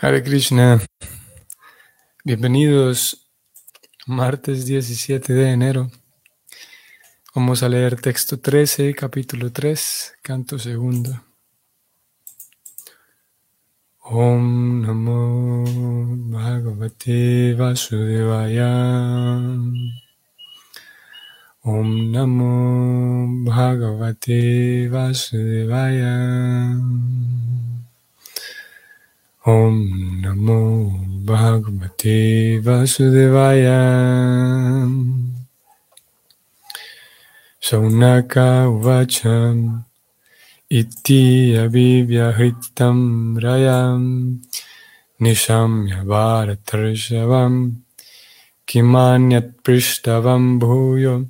Hare Krishna. Bienvenidos. Martes 17 de enero. Vamos a leer texto 13, capítulo 3, canto segundo. Om Namo Bhagavate Vasudevaya. Om Namo Bhagavate Vasudevaya. Om Namo Bhagavate Vasudevaya. Saunaka Uvacham Iti Abhivyahitam Rayam Nishamya Bharatarshavam Kimanyat Prishtavam Bhuyo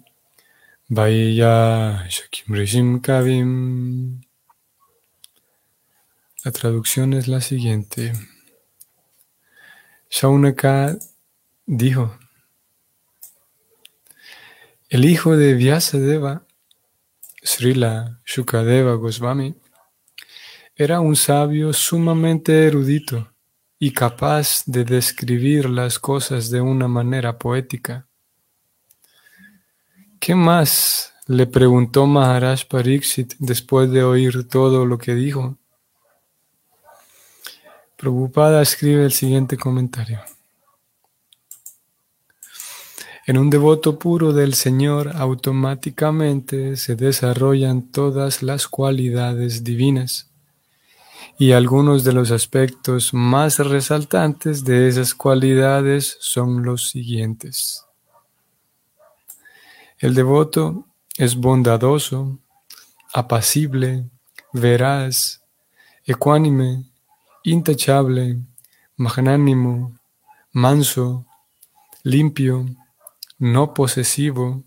Vaya Shakim Rishim Kavim la traducción es la siguiente. Shaunaka dijo, el hijo de Vyasadeva, Srila Shukadeva Goswami, era un sabio sumamente erudito y capaz de describir las cosas de una manera poética. ¿Qué más? le preguntó Maharaj Pariksit después de oír todo lo que dijo. Preocupada escribe el siguiente comentario. En un devoto puro del Señor automáticamente se desarrollan todas las cualidades divinas y algunos de los aspectos más resaltantes de esas cualidades son los siguientes. El devoto es bondadoso, apacible, veraz, ecuánime, intachable, magnánimo, manso, limpio, no posesivo,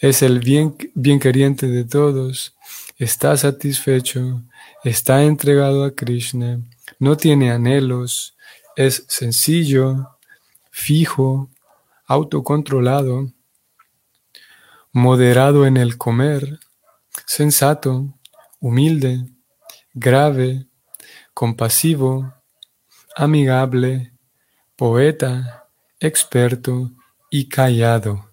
es el bien, bien queriente de todos, está satisfecho, está entregado a Krishna, no tiene anhelos, es sencillo, fijo, autocontrolado, moderado en el comer, sensato, humilde, grave, compasivo, amigable, poeta, experto y callado.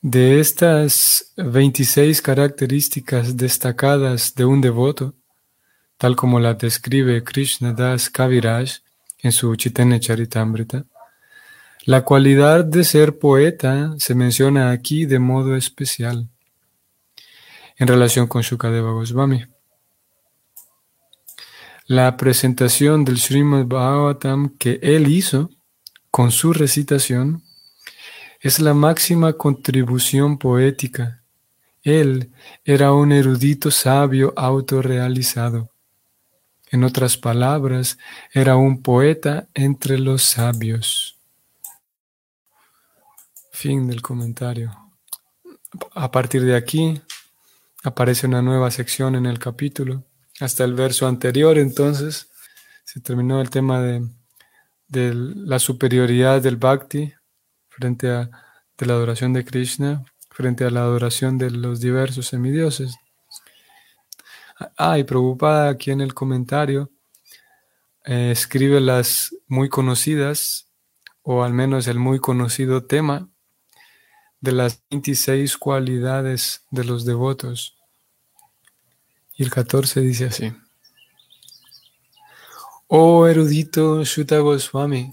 De estas 26 características destacadas de un devoto, tal como la describe Krishna Das Kaviraj en su Chaitanya Charitamrita, la cualidad de ser poeta se menciona aquí de modo especial en relación con Shukadeva Goswami. La presentación del Srimad Bhagavatam que él hizo con su recitación es la máxima contribución poética. Él era un erudito sabio autorrealizado. En otras palabras, era un poeta entre los sabios. Fin del comentario. A partir de aquí, aparece una nueva sección en el capítulo. Hasta el verso anterior, entonces, se terminó el tema de, la superioridad del bhakti frente a de la adoración de Krishna, frente a la adoración de los diversos semidioses. Ah, y preocupada aquí en el comentario, eh, escribe las muy conocidas, o al menos el muy conocido tema de las 26 cualidades de los devotos. Y el 14 dice así. Oh erudito Shuta Goswami,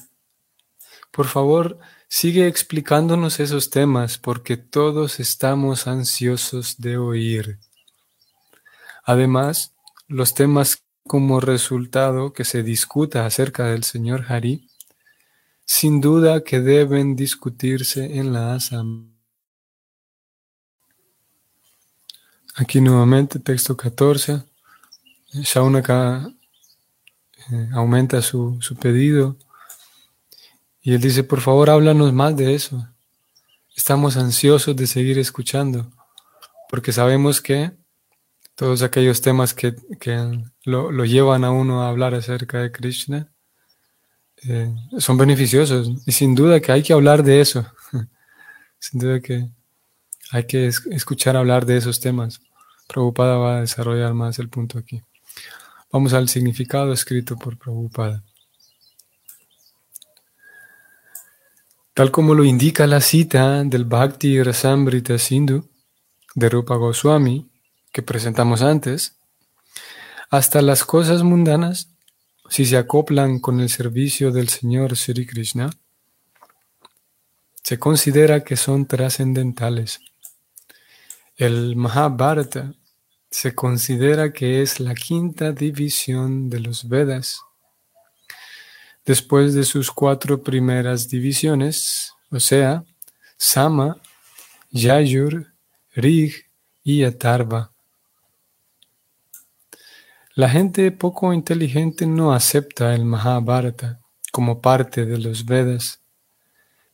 por favor sigue explicándonos esos temas porque todos estamos ansiosos de oír. Además, los temas como resultado que se discuta acerca del Señor Hari, sin duda que deben discutirse en la asamblea. Aquí nuevamente, texto 14. Shaunaka eh, aumenta su, pedido y él dice, por favor, háblanos más de eso. Estamos ansiosos de seguir escuchando, porque sabemos que todos aquellos temas que, lo, llevan a uno a hablar acerca de Krishna eh, son beneficiosos. Y sin duda que hay que hablar de eso. sin duda que hay que escuchar hablar de esos temas. Preocupada va a desarrollar más el punto aquí. Vamos al significado escrito por Prabhupada. Tal como lo indica la cita del Bhakti Rasamrita Sindhu de Rupa Goswami que presentamos antes, hasta las cosas mundanas, si se acoplan con el servicio del Señor Sri Krishna, se considera que son trascendentales. El Mahabharata se considera que es la quinta división de los Vedas. Después de sus cuatro primeras divisiones, o sea, Sama, Yayur, Rig y Atarva. La gente poco inteligente no acepta el Mahabharata como parte de los Vedas,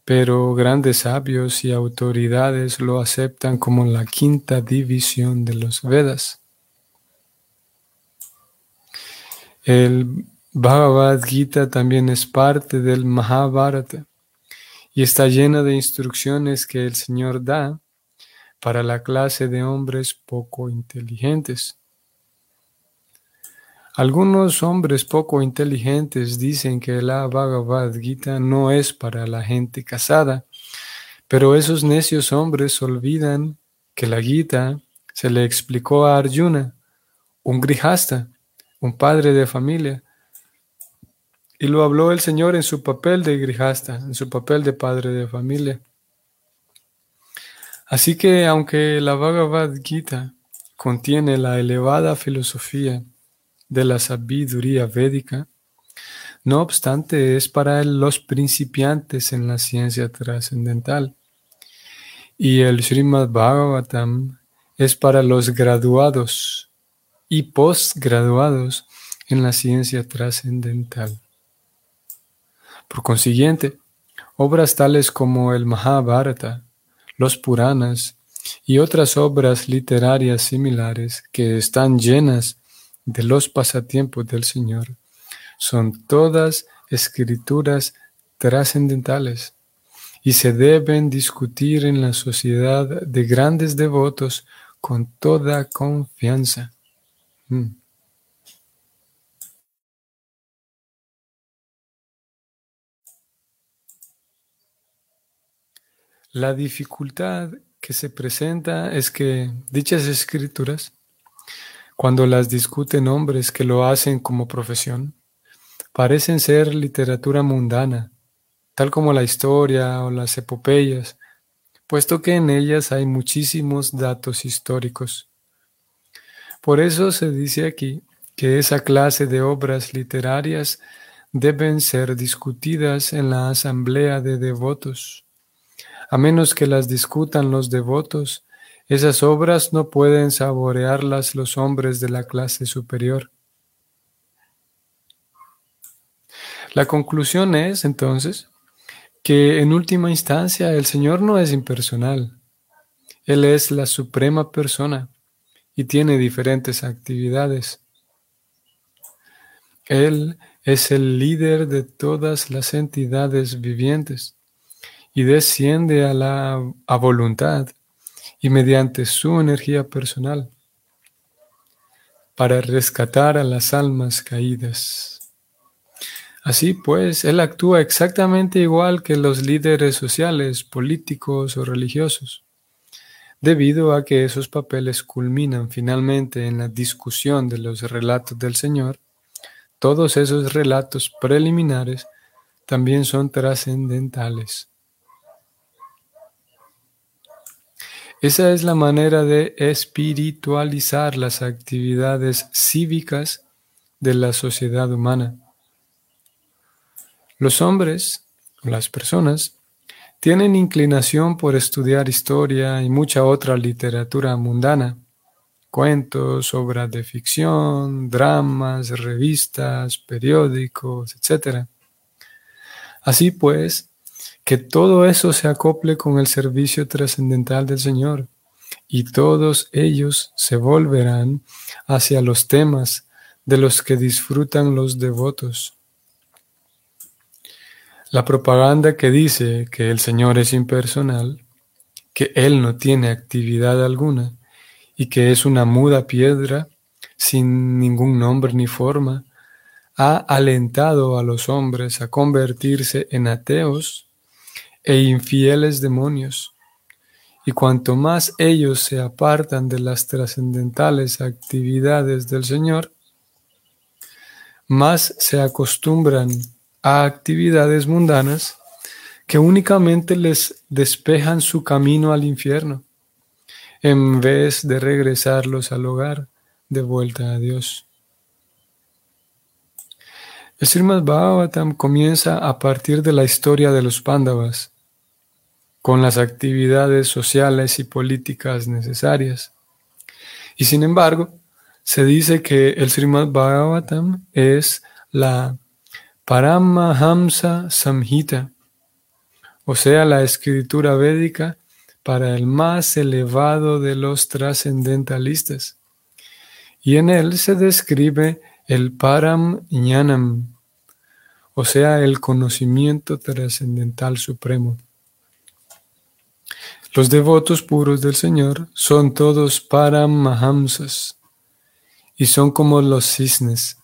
pero grandes sabios y autoridades lo aceptan como la quinta división de los Vedas. El Bhagavad Gita también es parte del Mahabharata y está llena de instrucciones que el Señor da para la clase de hombres poco inteligentes. Algunos hombres poco inteligentes dicen que la Bhagavad Gita no es para la gente casada, pero esos necios hombres olvidan que la Gita se le explicó a Arjuna, un grijasta, un padre de familia, y lo habló el Señor en su papel de grijasta, en su papel de padre de familia. Así que aunque la Bhagavad Gita contiene la elevada filosofía de la sabiduría védica, no obstante es para los principiantes en la ciencia trascendental. Y el Srimad Bhagavatam es para los graduados y postgraduados en la ciencia trascendental. Por consiguiente, obras tales como el Mahabharata, los Puranas y otras obras literarias similares que están llenas de los pasatiempos del Señor son todas escrituras trascendentales y se deben discutir en la sociedad de grandes devotos con toda confianza. Mm. La dificultad que se presenta es que dichas escrituras cuando las discuten hombres que lo hacen como profesión, parecen ser literatura mundana, tal como la historia o las epopeyas, puesto que en ellas hay muchísimos datos históricos. Por eso se dice aquí que esa clase de obras literarias deben ser discutidas en la asamblea de devotos. A menos que las discutan los devotos, esas obras no pueden saborearlas los hombres de la clase superior. La conclusión es, entonces, que en última instancia el Señor no es impersonal. Él es la suprema persona y tiene diferentes actividades. Él es el líder de todas las entidades vivientes y desciende a la a voluntad y mediante su energía personal para rescatar a las almas caídas. Así pues, Él actúa exactamente igual que los líderes sociales, políticos o religiosos, debido a que esos papeles culminan finalmente en la discusión de los relatos del Señor, todos esos relatos preliminares también son trascendentales. Esa es la manera de espiritualizar las actividades cívicas de la sociedad humana. Los hombres, las personas, tienen inclinación por estudiar historia y mucha otra literatura mundana, cuentos, obras de ficción, dramas, revistas, periódicos, etc. Así pues, que todo eso se acople con el servicio trascendental del Señor y todos ellos se volverán hacia los temas de los que disfrutan los devotos. La propaganda que dice que el Señor es impersonal, que Él no tiene actividad alguna y que es una muda piedra, sin ningún nombre ni forma, ha alentado a los hombres a convertirse en ateos e infieles demonios. Y cuanto más ellos se apartan de las trascendentales actividades del Señor, más se acostumbran a actividades mundanas que únicamente les despejan su camino al infierno, en vez de regresarlos al hogar de vuelta a Dios. El Srimad Bhagavatam comienza a partir de la historia de los Pándavas, con las actividades sociales y políticas necesarias. Y sin embargo, se dice que el Srimad Bhagavatam es la Paramahamsa Samhita, o sea, la escritura védica para el más elevado de los trascendentalistas. Y en él se describe el Param Jnanam, o sea, el conocimiento trascendental supremo. Los devotos puros del Señor son todos Paramahamsas y son como los cisnes,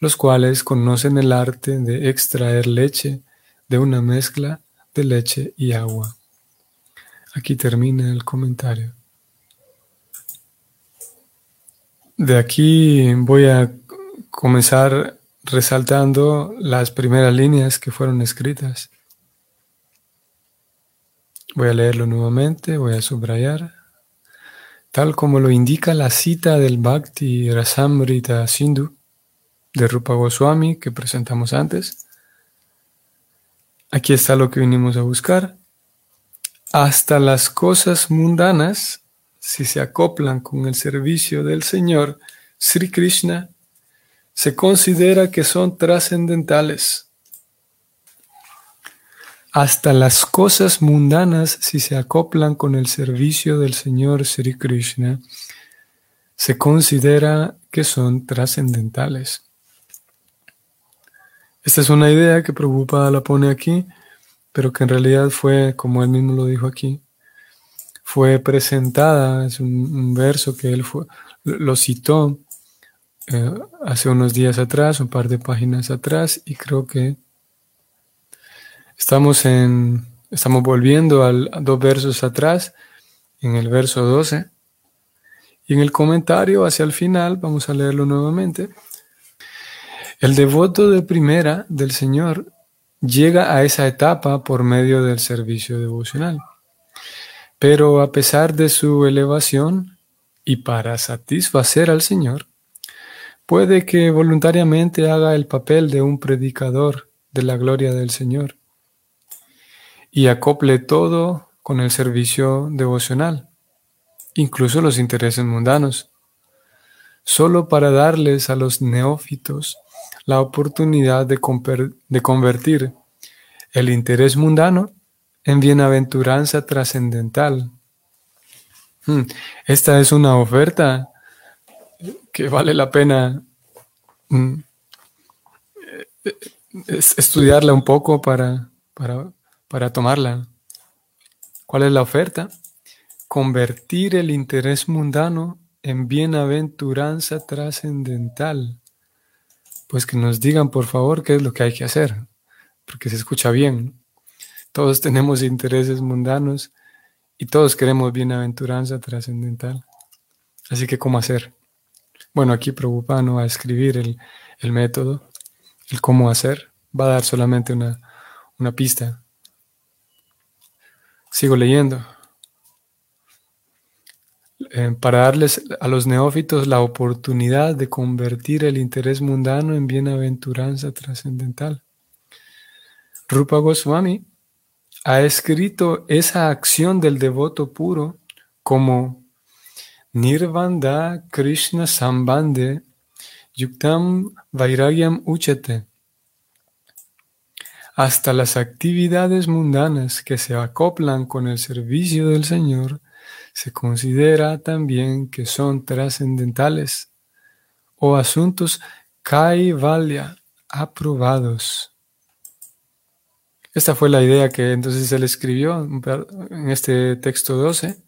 los cuales conocen el arte de extraer leche de una mezcla de leche y agua. Aquí termina el comentario. De aquí voy a comenzar resaltando las primeras líneas que fueron escritas. Voy a leerlo nuevamente, voy a subrayar. Tal como lo indica la cita del Bhakti Rasamrita Sindhu de Rupa Goswami que presentamos antes. Aquí está lo que vinimos a buscar. Hasta las cosas mundanas, si se acoplan con el servicio del Señor Sri Krishna, se considera que son trascendentales. Hasta las cosas mundanas, si se acoplan con el servicio del Señor Sri Krishna, se considera que son trascendentales. Esta es una idea que Prabhupada la pone aquí, pero que en realidad fue, como él mismo lo dijo aquí, fue presentada, es un, verso que él fue, lo citó eh, hace unos días atrás, un par de páginas atrás, y creo que estamos en, estamos volviendo a dos versos atrás, en el verso 12, y en el comentario hacia el final, vamos a leerlo nuevamente. El devoto de primera del Señor llega a esa etapa por medio del servicio devocional. Pero a pesar de su elevación y para satisfacer al Señor, Puede que voluntariamente haga el papel de un predicador de la gloria del Señor y acople todo con el servicio devocional, incluso los intereses mundanos, solo para darles a los neófitos la oportunidad de, convertir el interés mundano en bienaventuranza trascendental. Hmm, esta es una oferta que vale la pena mm, estudiarla un poco para, para, tomarla. ¿Cuál es la oferta? Convertir el interés mundano en bienaventuranza trascendental. Pues que nos digan, por favor, qué es lo que hay que hacer, porque se escucha bien. Todos tenemos intereses mundanos y todos queremos bienaventuranza trascendental. Así que, ¿cómo hacer? Bueno, aquí Prabhupada no va a escribir el, método, el cómo hacer, va a dar solamente una pista. Sigo leyendo. Eh, para darles a los neófitos la oportunidad de convertir el interés mundano en bienaventuranza trascendental. Rupa Goswami ha escrito esa acción del devoto puro como Nirvanda Krishna Sambande Yuktam Vairagyam Uchate. Hasta las actividades mundanas que se acoplan con el servicio del Señor se considera también que son trascendentales o asuntos kaivalya aprobados. Esta fue la idea que entonces él escribió en este texto 12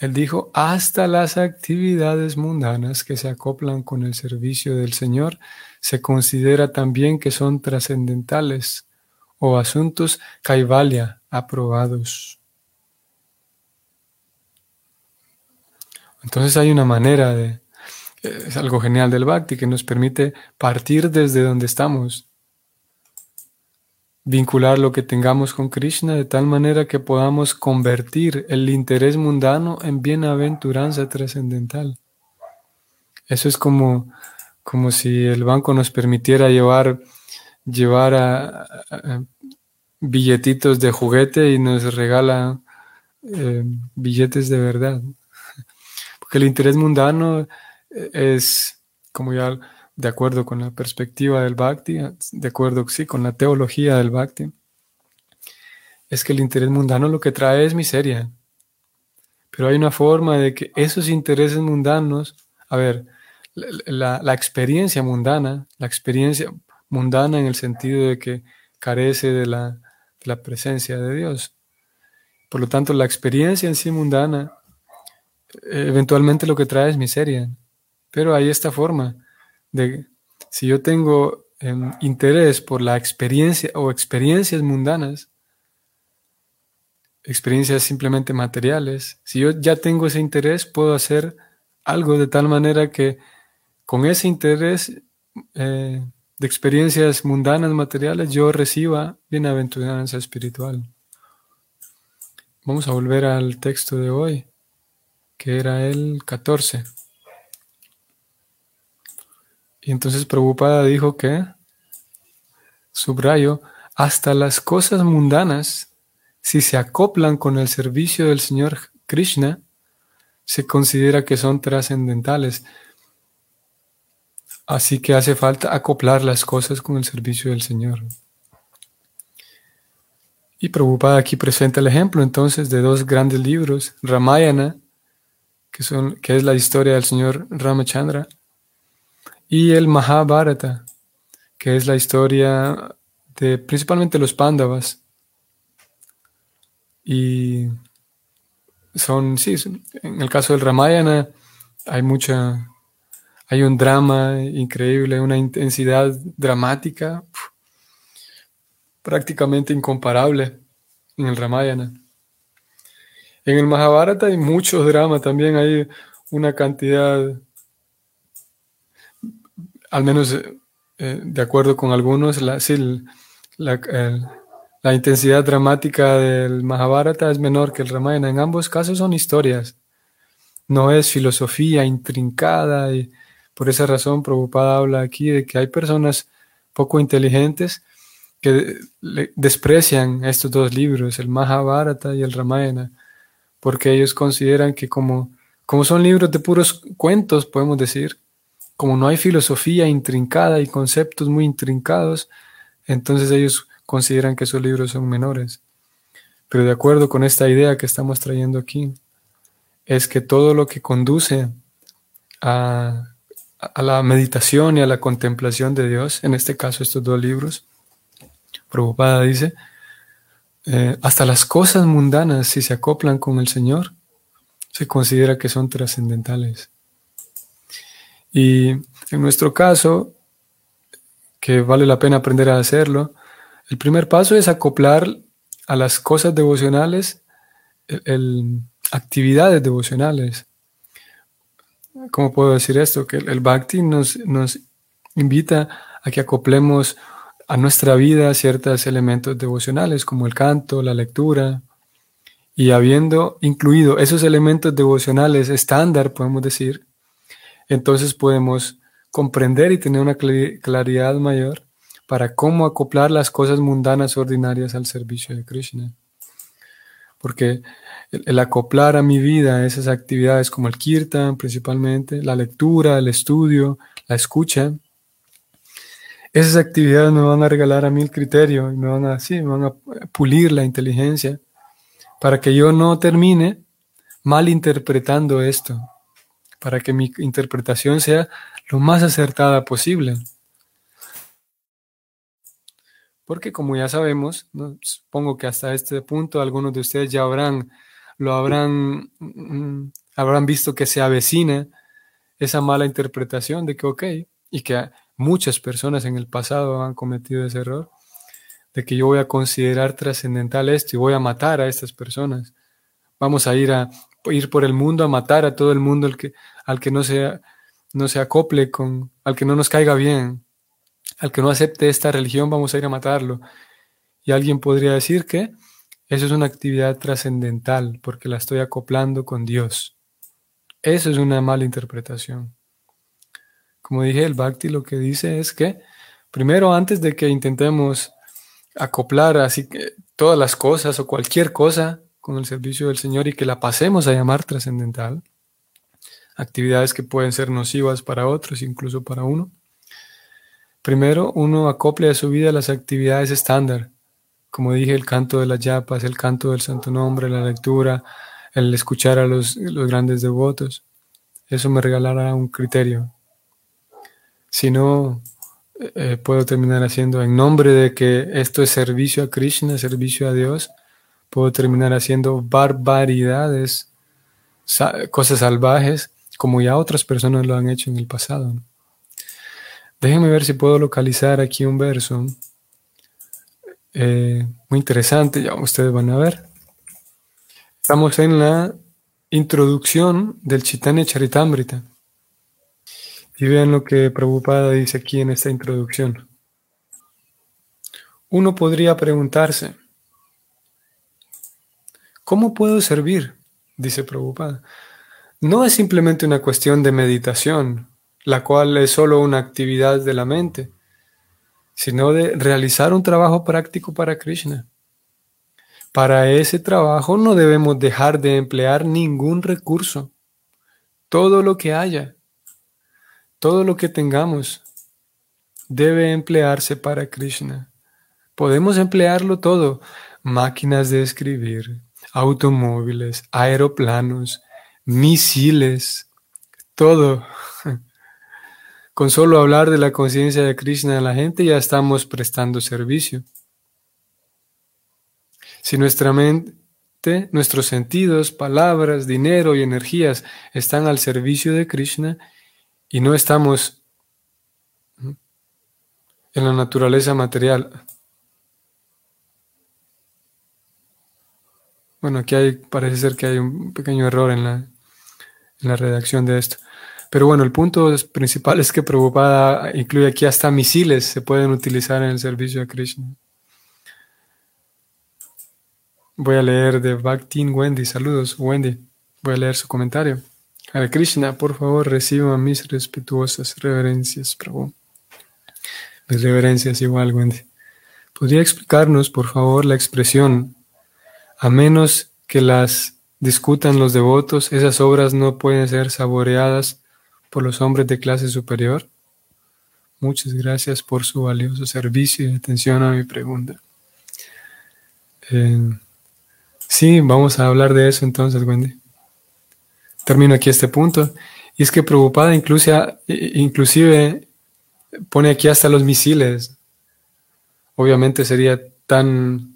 Él dijo, hasta las actividades mundanas que se acoplan con el servicio del Señor se considera también que son trascendentales o asuntos kaivalya aprobados. Entonces hay una manera de, es algo genial del bhakti que nos permite partir desde donde estamos, vincular lo que tengamos con Krishna de tal manera que podamos convertir el interés mundano en bienaventuranza trascendental. Eso es como, como si el banco nos permitiera llevar, llevar billetitos de juguete y nos regala eh, billetes de verdad. Porque el interés mundano es, como ya de acuerdo con la perspectiva del Bhakti, de acuerdo, sí, con la teología del Bhakti, es que el interés mundano lo que trae es miseria. Pero hay una forma de que esos intereses mundanos, a ver, la, experiencia mundana, la experiencia mundana en el sentido de que carece de la, la presencia de Dios. Por lo tanto, la experiencia en sí mundana eh, eventualmente lo que trae es miseria. Pero hay esta forma de, si yo tengo em, interés por la experiencia o experiencias mundanas, experiencias simplemente materiales, si yo ya tengo ese interés, puedo hacer algo de tal manera que con ese interés eh, de experiencias mundanas, materiales, yo reciba bienaventuranza espiritual. Vamos a volver al texto de hoy, que era el 14. Y entonces Prabhupada dijo que, subrayo, hasta las cosas mundanas, si se acoplan con el servicio del Señor Krishna, se considera que son trascendentales. Así que hace falta acoplar las cosas con el servicio del Señor. Y Prabhupada aquí presenta el ejemplo entonces de dos grandes libros, Ramayana, que, son, que es la historia del Señor Ramachandra, y el Mahabharata, que es la historia de principalmente los Pándavas. Y son, sí, en el caso del Ramayana hay mucha, hay un drama increíble, una intensidad dramática prácticamente incomparable en el Ramayana. En el Mahabharata hay mucho drama también, hay una cantidad al menos eh, eh, de acuerdo con algunos, la, la, intensidad dramática del Mahabharata es menor que el Ramayana. En ambos casos son historias, no es filosofía intrincada y por esa razón Prabhupada habla aquí de que hay personas poco inteligentes que desprecian estos dos libros, el Mahabharata y el Ramayana, porque ellos consideran que como, como son libros de puros cuentos, podemos decir, como no hay filosofía intrincada y conceptos muy intrincados, entonces ellos consideran que esos libros son menores. Pero de acuerdo con esta idea que estamos trayendo aquí, es que todo lo que conduce a, la meditación y a la contemplación de Dios, en este caso estos dos libros, Prabhupada dice, eh, hasta las cosas mundanas, si se acoplan con el Señor, se considera que son trascendentales. Y en nuestro caso, que vale la pena aprender a hacerlo, el primer paso es acoplar a las cosas devocionales actividades devocionales. ¿Cómo puedo decir esto? Que el, Bhakti nos, nos invita a que acoplemos a nuestra vida ciertos elementos devocionales como el canto, la lectura, y habiendo incluido esos elementos devocionales estándar, podemos decir, entonces podemos comprender y tener una claridad mayor para cómo acoplar las cosas mundanas ordinarias al servicio de Krishna. Porque el, acoplar a mi vida esas actividades como el kirtan principalmente, la lectura, el estudio, la escucha, esas actividades me van a regalar a mí el criterio y me van a, sí, me van a pulir la inteligencia para que yo no termine malinterpretando esto para que mi interpretación sea lo más acertada posible. Porque como ya sabemos, supongo que hasta este punto algunos de ustedes ya habrán, lo habrán, mm, habrán visto que se avecina esa mala interpretación de que, ok, y que muchas personas en el pasado han cometido ese error, de que yo voy a considerar trascendental esto y voy a matar a estas personas. Vamos a ir a ir por el mundo a matar a todo el mundo al que, al que no, se, no se acople con, al que no nos caiga bien, al que no acepte esta religión, vamos a ir a matarlo. Y alguien podría decir que eso es una actividad trascendental porque la estoy acoplando con Dios. Eso es una mala interpretación. Como dije, el Bhakti lo que dice es que primero antes de que intentemos acoplar así todas las cosas o cualquier cosa con el servicio del Señor y que la pasemos a llamar trascendental, actividades que pueden ser nocivas para otros, incluso para uno. Primero, uno acople a su vida las actividades estándar, como dije, el canto de las yapas, el canto del santo nombre, la lectura, el escuchar a los, grandes devotos. Eso me regalará un criterio. Si no, eh, puedo terminar haciendo en nombre de que esto es servicio a Krishna, servicio a Dios, puedo terminar haciendo barbaridades, cosas salvajes, como ya otras personas lo han hecho en el pasado. Déjenme ver si puedo localizar aquí un verso eh, muy interesante, ya ustedes van a ver. Estamos en la introducción del Chitanya Charitamrita. Y vean lo que Prabhupada dice aquí en esta introducción. Uno podría preguntarse, ¿cómo puedo servir? Dice Prabhupada. No es simplemente una cuestión de meditación, la cual es solo una actividad de la mente sino de realizar un trabajo práctico para Krishna. Para ese trabajo no debemos dejar de emplear ningún recurso. Todo lo que haya, todo lo que tengamos, debe emplearse para Krishna. Podemos emplearlo todo. Máquinas de escribir, automóviles, aeroplanos, misiles, todo. Con solo hablar de la conciencia de Krishna a la gente ya estamos prestando servicio. Si nuestra mente, nuestros sentidos, palabras, dinero y energías están al servicio de Krishna y no estamos en la naturaleza material. Bueno, aquí hay, parece ser que hay un pequeño error en la, en la redacción de esto. Pero bueno, el punto principal es que Prabhupada incluye aquí hasta misiles se pueden utilizar en el servicio a Krishna. Voy a leer de Bhaktin Wendy. Saludos, Wendy. Voy a leer su comentario. Hare Krishna, por favor, reciba mis respetuosas reverencias, Prabhu. Mis reverencias igual, Wendy. ¿Podría explicarnos, por favor, la expresión, a menos que las discutan los devotos, esas obras no pueden ser saboreadas por los hombres de clase superior? Muchas gracias por su valioso servicio y atención a mi pregunta. Eh, sí, vamos a hablar de eso entonces, Wendy. Termino aquí este punto. Y es que inclusive, inclusive pone aquí hasta los misiles. Obviamente sería tan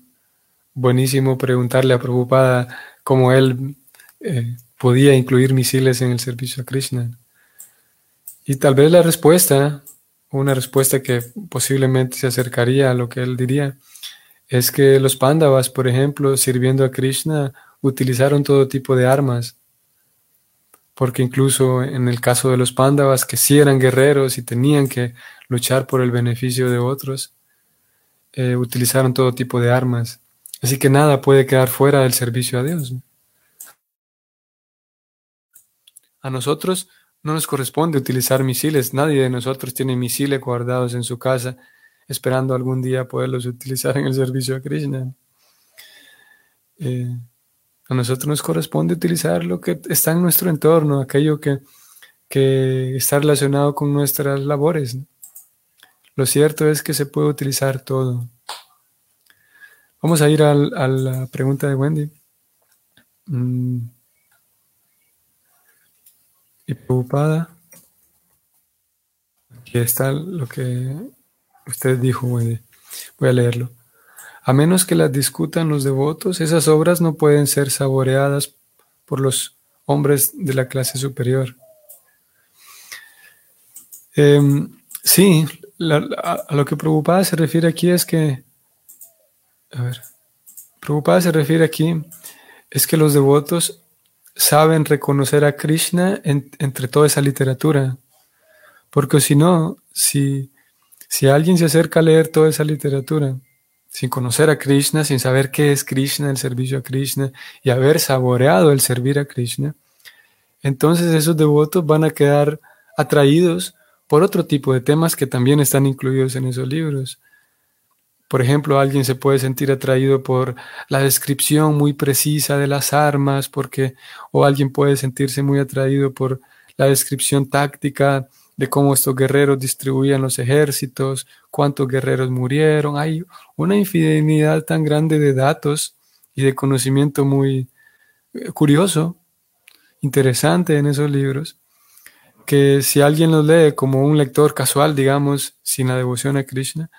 buenísimo preguntarle a Prabhupada cómo él eh, podía incluir misiles en el servicio a Krishna. Y tal vez la respuesta, una respuesta que posiblemente se acercaría a lo que él diría, es que los Pandavas, por ejemplo, sirviendo a Krishna, utilizaron todo tipo de armas. Porque incluso en el caso de los Pandavas, que sí eran guerreros y tenían que luchar por el beneficio de otros, eh, utilizaron todo tipo de armas. Así que nada puede quedar fuera del servicio a Dios. A nosotros no nos corresponde utilizar misiles. Nadie de nosotros tiene misiles guardados en su casa esperando algún día poderlos utilizar en el servicio a Krishna. Eh, a nosotros nos corresponde utilizar lo que está en nuestro entorno, aquello que, está relacionado con nuestras labores. Lo cierto es que se puede utilizar todo. Vamos a ir a la pregunta de Wendy. Mm. Y preocupada. Aquí está lo que usted dijo. Voy a leerlo. A menos que las discutan los devotos, esas obras no pueden ser saboreadas por los hombres de la clase superior. Em, sí, a, lo que Prabhupada se refiere aquí es que, a ver, Prabhupada se refiere aquí es que los devotos saben reconocer a Krishna entre toda esa literatura. Porque si no, si, si alguien se acerca a leer toda esa literatura sin conocer a Krishna, sin saber qué es Krishna, el servicio a Krishna, y haber saboreado el servir a Krishna, entonces esos devotos van a quedar atraídos por otro tipo de temas que también están incluidos en esos libros. Por ejemplo, alguien se puede sentir atraído por la descripción muy precisa de las armas, porque, o alguien puede sentirse muy atraído por la descripción táctica de cómo estos guerreros distribuían los ejércitos, cuántos guerreros murieron. Hay una infinidad tan grande de datos y de conocimiento muy eh, curioso, interesante en esos libros, que si alguien los lee como un lector casual, digamos, sin la devoción a Krishna,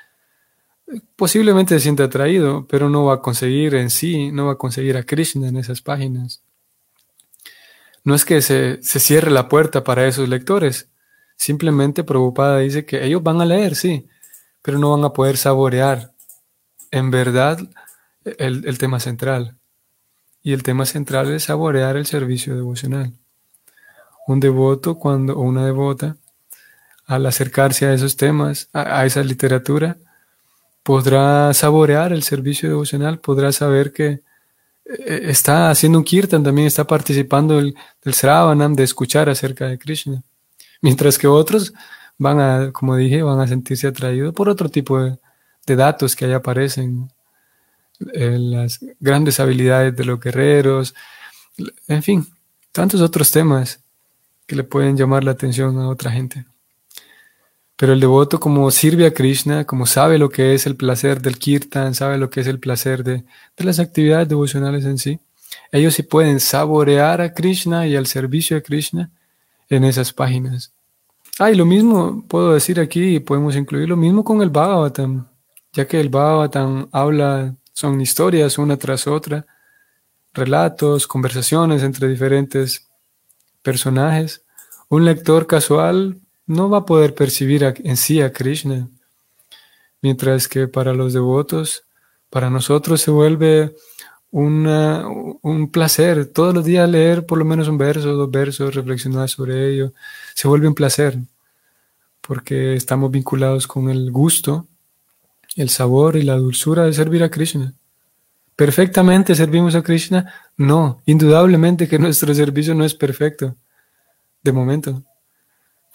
posiblemente se siente atraído, pero no va a conseguir en sí, no va a conseguir a Krishna en esas páginas. No es que se, cierre la puerta para esos lectores, simplemente Prabhupada dice que ellos van a leer, sí, pero no van a poder saborear en verdad el, el tema central. Y el tema central es saborear el servicio devocional. Un devoto cuando, o una devota, al acercarse a esos temas, a esa literatura, podrá saborear el servicio devocional, podrá saber que eh, está haciendo un kirtan, también está participando del, del Sravanam, de escuchar acerca de Krishna. Mientras que otros van a, como dije, van a sentirse atraídos por otro tipo de, datos que ahí aparecen, en las grandes habilidades de los guerreros, en fin, tantos otros temas que le pueden llamar la atención a otra gente. Pero el devoto como sirve a Krishna, como sabe lo que es el placer del kirtan, sabe lo que es el placer de, las actividades devocionales en sí, ellos sí pueden saborear a Krishna y al servicio a Krishna en esas páginas. Ah, y lo mismo puedo decir aquí, podemos incluir lo mismo con el Bhagavatam, ya que el Bhagavatam habla, son historias una tras otra, relatos, conversaciones entre diferentes personajes. Un lector casual no va a poder percibir en sí a Krishna, mientras que para los devotos, para nosotros se vuelve un placer. Todos los días leer por lo menos un verso, dos versos, reflexionar sobre ello, se vuelve un placer, porque estamos vinculados con el gusto, el sabor y la dulzura de servir a Krishna. ¿Perfectamente servimos a Krishna? No, indudablemente que nuestro servicio no es perfecto, de momento.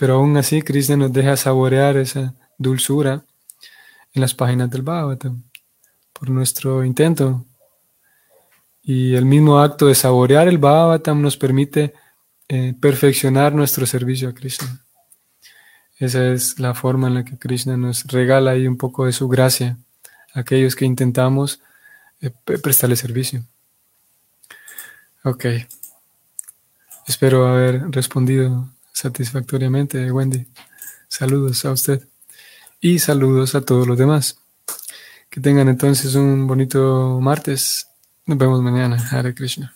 Pero aún así, Krishna nos deja saborear esa dulzura en las páginas del Bhagavatam por nuestro intento. Y el mismo acto de saborear el Bhagavatam nos permite eh, perfeccionar nuestro servicio a Krishna. Esa es la forma en la que Krishna nos regala ahí un poco de su gracia a aquellos que intentamos eh, prestarle servicio. Ok. Espero haber respondido satisfactoriamente, Wendy. Saludos a usted y saludos a todos los demás. Que tengan entonces un bonito martes. Nos vemos mañana. Hare Krishna.